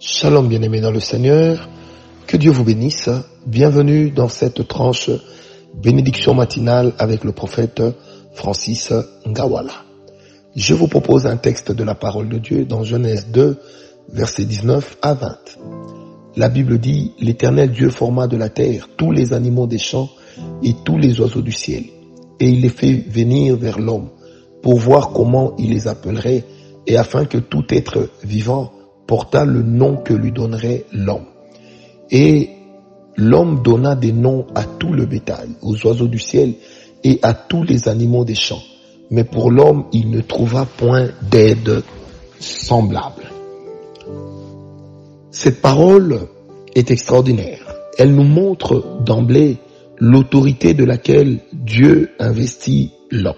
Shalom bien-aimés dans le Seigneur, que Dieu vous bénisse. Bienvenue dans cette tranche bénédiction matinale avec le prophète Francis Ngawala. Je vous propose un texte de la parole de Dieu dans Genèse 2, versets 19 à 20. La Bible dit, l'Éternel Dieu forma de la terre tous les animaux des champs et tous les oiseaux du ciel, et il les fait venir vers l'homme pour voir comment il les appellerait et afin que tout être vivant porta le nom que lui donnerait l'homme. Et l'homme donna des noms à tout le bétail, aux oiseaux du ciel et à tous les animaux des champs. Mais pour l'homme, il ne trouva point d'aide semblable. Cette parole est extraordinaire. Elle nous montre d'emblée l'autorité de laquelle Dieu investit l'homme.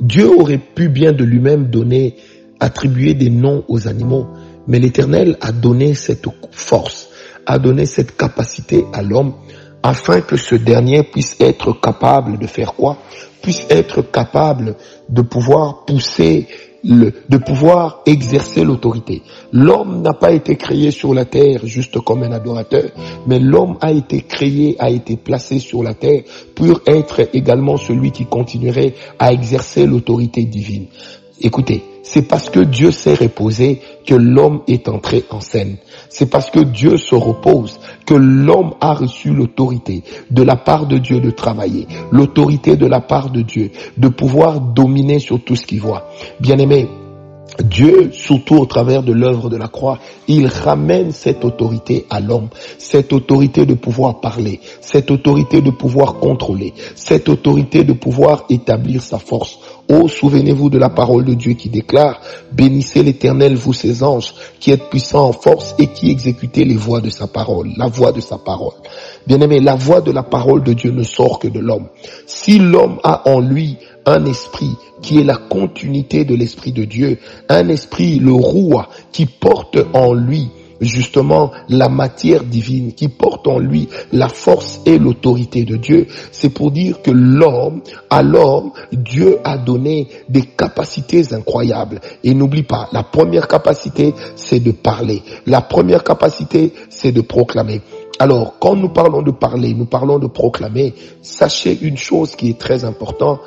Dieu aurait pu bien de lui-même donner attribuer des noms aux animaux, mais l'Éternel a donné cette force, a donné cette capacité à l'homme afin que ce dernier puisse être capable de faire quoi? Puisse être capable de pouvoir pousser le, de pouvoir exercer l'autorité. L'homme n'a pas été créé sur la terre juste comme un adorateur, mais l'homme a été créé, a été placé sur la terre pour être également celui qui continuerait à exercer l'autorité divine. Écoutez, c'est parce que Dieu s'est reposé que l'homme est entré en scène. C'est parce que Dieu se repose que l'homme a reçu l'autorité de la part de Dieu de travailler, l'autorité de la part de Dieu de pouvoir dominer sur tout ce qu'il voit. Bien aimé, Dieu, surtout au travers de l'œuvre de la croix, il ramène cette autorité à l'homme, cette autorité de pouvoir parler, cette autorité de pouvoir contrôler, cette autorité de pouvoir établir sa force. Oh, souvenez-vous de la parole de Dieu qui déclare, bénissez l'éternel, vous ses anges, qui êtes puissants en force et qui exécutez les voix de sa parole, la voix de sa parole. Bien aimé, la voix de la parole de Dieu ne sort que de l'homme. Si l'homme a en lui un esprit qui est la continuité de l'esprit de Dieu, un esprit, le roi, qui porte en lui justement la matière divine, qui porte en lui la force et l'autorité de Dieu, c'est pour dire que l'homme, à l'homme, Dieu a donné des capacités incroyables. Et n'oublie pas, la première capacité, c'est de parler. La première capacité, c'est de proclamer. Alors, quand nous parlons de parler, nous parlons de proclamer, sachez une chose qui est très importante,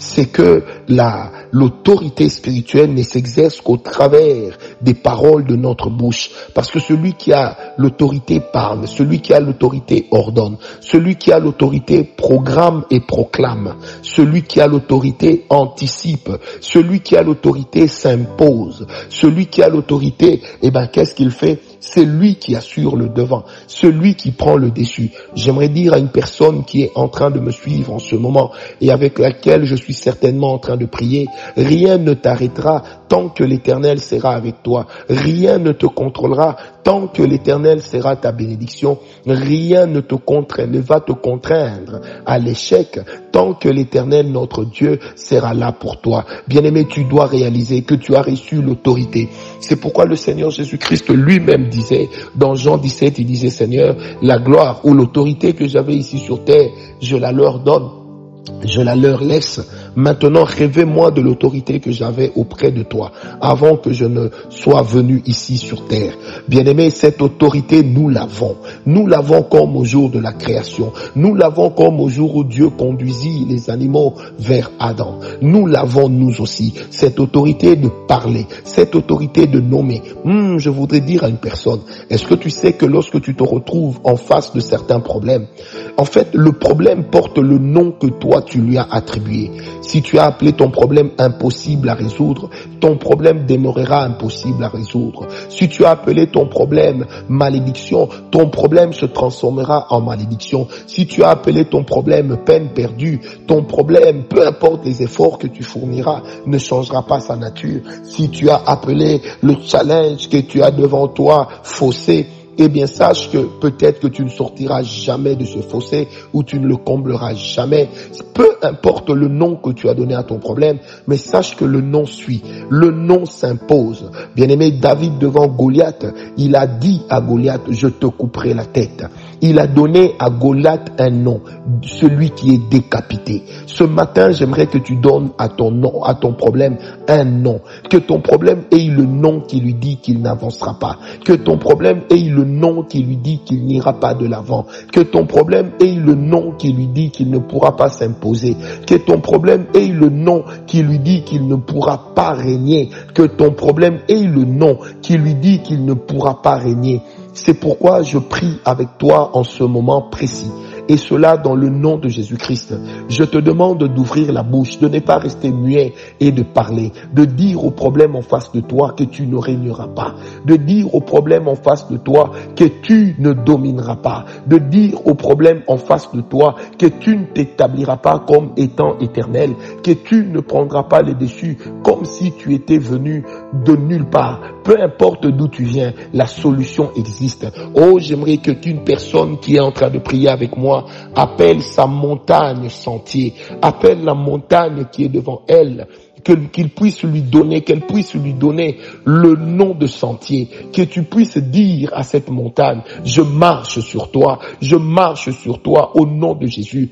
c'est que la, l'autorité spirituelle ne s'exerce qu'au travers des paroles de notre bouche. Parce que celui qui a l'autorité parle, celui qui a l'autorité ordonne, celui qui a l'autorité programme et proclame, celui qui a l'autorité anticipe, celui qui a l'autorité s'impose, celui qui a l'autorité, eh ben, qu'est-ce qu'il fait? C'est lui qui assure le devant, celui qui prend le dessus. J'aimerais dire à une personne qui est en train de me suivre en ce moment et avec laquelle je suis certainement en train de prier, rien ne t'arrêtera tant que l'éternel sera avec toi. Rien ne te contrôlera tant que l'éternel sera ta bénédiction. Rien ne te contraint, ne va te contraindre à l'échec tant que l'éternel notre Dieu sera là pour toi. Bien aimé, tu dois réaliser que tu as reçu l'autorité. C'est pourquoi le Seigneur Jésus-Christ lui-même disait, dans Jean 17, il disait, Seigneur, la gloire ou l'autorité que j'avais ici sur terre, je la leur donne je la leur laisse. Maintenant, rêvez-moi de l'autorité que j'avais auprès de toi avant que je ne sois venu ici sur terre. Bien-aimé, cette autorité, nous l'avons. Nous l'avons comme au jour de la création. Nous l'avons comme au jour où Dieu conduisit les animaux vers Adam. Nous l'avons nous aussi. Cette autorité de parler, cette autorité de nommer. Hmm, je voudrais dire à une personne, est-ce que tu sais que lorsque tu te retrouves en face de certains problèmes, en fait, le problème porte le nom que toi tu lui as attribué. Si tu as appelé ton problème impossible à résoudre, ton problème demeurera impossible à résoudre. Si tu as appelé ton problème malédiction, ton problème se transformera en malédiction. Si tu as appelé ton problème peine perdue, ton problème, peu importe les efforts que tu fourniras, ne changera pas sa nature. Si tu as appelé le challenge que tu as devant toi fossé, eh bien sache que peut-être que tu ne sortiras jamais de ce fossé ou tu ne le combleras jamais. Peu importe le nom que tu as donné à ton problème, mais sache que le nom suit. Le nom s'impose. Bien-aimé David devant Goliath, il a dit à Goliath, je te couperai la tête. Il a donné à Goliath un nom, celui qui est décapité. Ce matin, j'aimerais que tu donnes à ton nom, à ton problème, un nom. Que ton problème ait le nom qui lui dit qu'il n'avancera pas. Que ton problème ait le nom qui lui dit qu'il n'ira pas de l'avant. Que ton problème ait le nom qui lui dit qu'il ne pourra pas s'imposer. Que ton problème ait le nom qui lui dit qu'il ne pourra pas régner. Que ton problème ait le nom qui lui dit qu'il ne pourra pas régner. C'est pourquoi je prie avec toi en ce moment précis et cela dans le nom de Jésus-Christ. Je te demande d'ouvrir la bouche, de ne pas rester muet et de parler, de dire au problème en face de toi que tu ne régneras pas, de dire au problème en face de toi que tu ne domineras pas, de dire au problème en face de toi que tu ne t'établiras pas comme étant éternel, que tu ne prendras pas les dessus comme si tu étais venu de nulle part. Peu importe d'où tu viens, la solution existe. Oh, j'aimerais que qu'une personne qui est en train de prier avec moi appelle sa montagne sentier, appelle la montagne qui est devant elle, qu'il puisse lui donner, qu'elle puisse lui donner le nom de sentier, que tu puisses dire à cette montagne, je marche sur toi, je marche sur toi au nom de Jésus.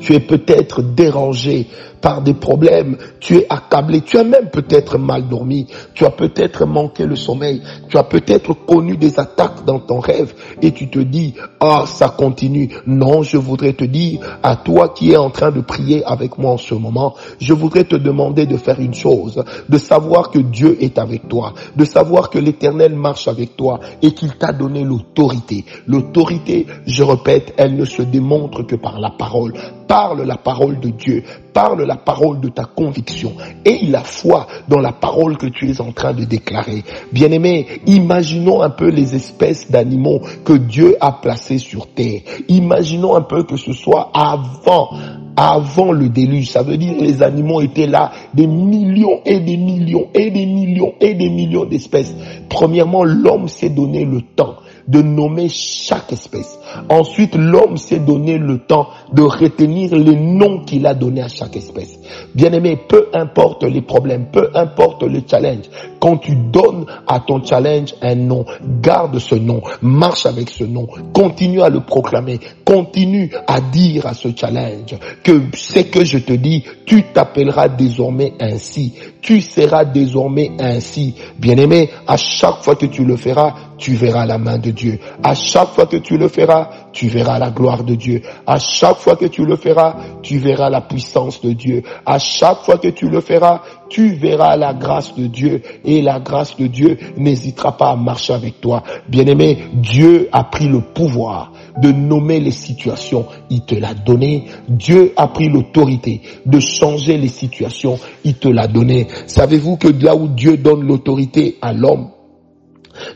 Tu es peut-être dérangé par des problèmes, tu es accablé, tu as même peut-être mal dormi, tu as peut-être manqué le sommeil, tu as peut-être connu des attaques dans ton rêve et tu te dis, ah, ça continue. Non, je voudrais te dire à toi qui es en train de prier avec moi en ce moment, je voudrais te demander de faire une chose, de savoir que Dieu est avec toi, de savoir que l'éternel marche avec toi et qu'il t'a donné l'autorité. L'autorité, je répète, elle ne se démontre que par la parole. Parle la parole de Dieu parle la parole de ta conviction et la foi dans la parole que tu es en train de déclarer. Bien-aimé, imaginons un peu les espèces d'animaux que Dieu a placés sur terre. Imaginons un peu que ce soit avant avant le déluge. Ça veut dire les animaux étaient là, des millions et des millions et des millions et des millions d'espèces. Premièrement, l'homme s'est donné le temps de nommer chaque espèce. Ensuite, l'homme s'est donné le temps de retenir les noms qu'il a donnés à chaque espèce. Bien aimé, peu importe les problèmes, peu importe le challenge, quand tu donnes à ton challenge un nom, garde ce nom, marche avec ce nom, continue à le proclamer, continue à dire à ce challenge que c'est que je te dis, tu t'appelleras désormais ainsi, tu seras désormais ainsi. Bien aimé, à chaque fois que tu le feras, tu verras la main de Dieu. À chaque fois que tu le feras, tu verras la gloire de Dieu. À chaque fois que tu le feras, tu verras la puissance de Dieu. À chaque fois que tu le feras, tu verras la grâce de Dieu et la grâce de Dieu n'hésitera pas à marcher avec toi. Bien-aimé, Dieu a pris le pouvoir de nommer les situations. Il te l'a donné. Dieu a pris l'autorité de changer les situations. Il te l'a donné. Savez-vous que là où Dieu donne l'autorité à l'homme,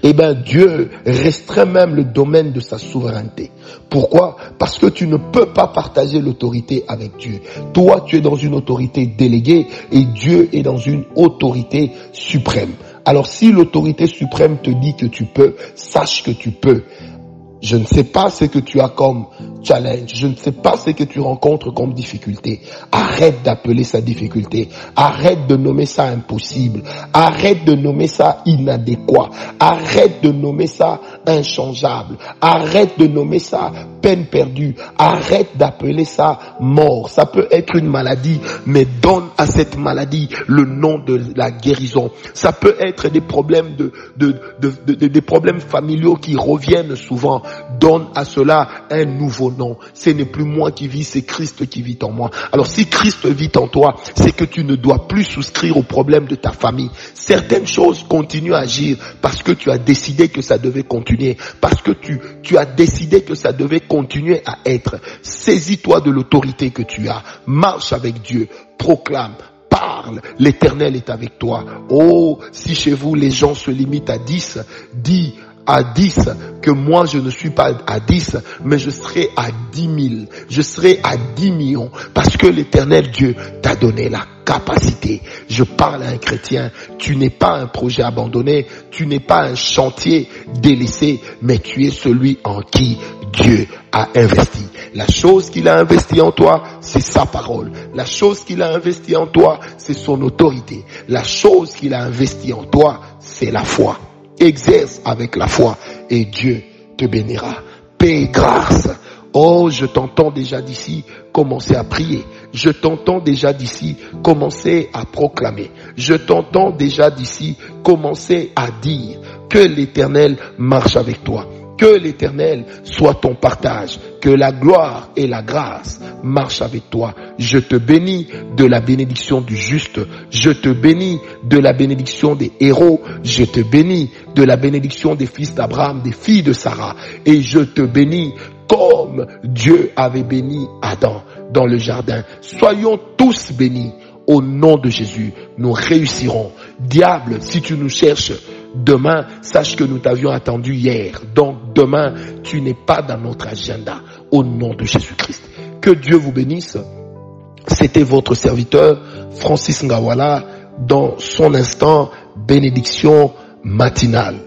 eh bien Dieu restreint même le domaine de sa souveraineté. Pourquoi? Parce que tu ne peux pas partager l'autorité avec Dieu. Toi, tu es dans une autorité déléguée et Dieu est dans une autorité suprême. Alors si l'autorité suprême te dit que tu peux, sache que tu peux. Je ne sais pas ce que tu as comme challenge. Je ne sais pas ce que tu rencontres comme difficulté. Arrête d'appeler ça difficulté. Arrête de nommer ça impossible. Arrête de nommer ça inadéquat. Arrête de nommer ça inchangeable. Arrête de nommer ça peine perdue. Arrête d'appeler ça mort. Ça peut être une maladie, mais donne à cette maladie le nom de la guérison. Ça peut être des problèmes de, de, de, des problèmes familiaux qui reviennent souvent. Donne à cela un nouveau nom. Ce n'est plus moi qui vis, c'est Christ qui vit en moi. Alors si Christ vit en toi, c'est que tu ne dois plus souscrire aux problèmes de ta famille. Certaines choses continuent à agir parce que tu as décidé que ça devait continuer, parce que tu, tu as décidé que ça devait continuer à être. Saisis-toi de l'autorité que tu as. Marche avec Dieu. Proclame parle, l'éternel est avec toi. Oh, si chez vous les gens se limitent à 10, dis à 10 que moi je ne suis pas à 10, mais je serai à 10 000, je serai à 10 millions, parce que l'éternel Dieu t'a donné la capacité. Je parle à un chrétien, tu n'es pas un projet abandonné, tu n'es pas un chantier délaissé, mais tu es celui en qui Dieu a investi. La chose qu'il a investi en toi, c'est sa parole. La chose qu'il a investi en toi, c'est son autorité. La chose qu'il a investi en toi, c'est la foi. Exerce avec la foi et Dieu te bénira. Paix et grâce. Oh, je t'entends déjà d'ici commencer à prier. Je t'entends déjà d'ici commencer à proclamer. Je t'entends déjà d'ici commencer à dire que l'éternel marche avec toi. Que l'éternel soit ton partage, que la gloire et la grâce marchent avec toi. Je te bénis de la bénédiction du juste, je te bénis de la bénédiction des héros, je te bénis de la bénédiction des fils d'Abraham, des filles de Sarah, et je te bénis comme Dieu avait béni Adam dans le jardin. Soyons tous bénis au nom de Jésus. Nous réussirons. Diable, si tu nous cherches, Demain, sache que nous t'avions attendu hier. Donc demain, tu n'es pas dans notre agenda. Au nom de Jésus-Christ. Que Dieu vous bénisse. C'était votre serviteur Francis Ngawala dans son instant bénédiction matinale.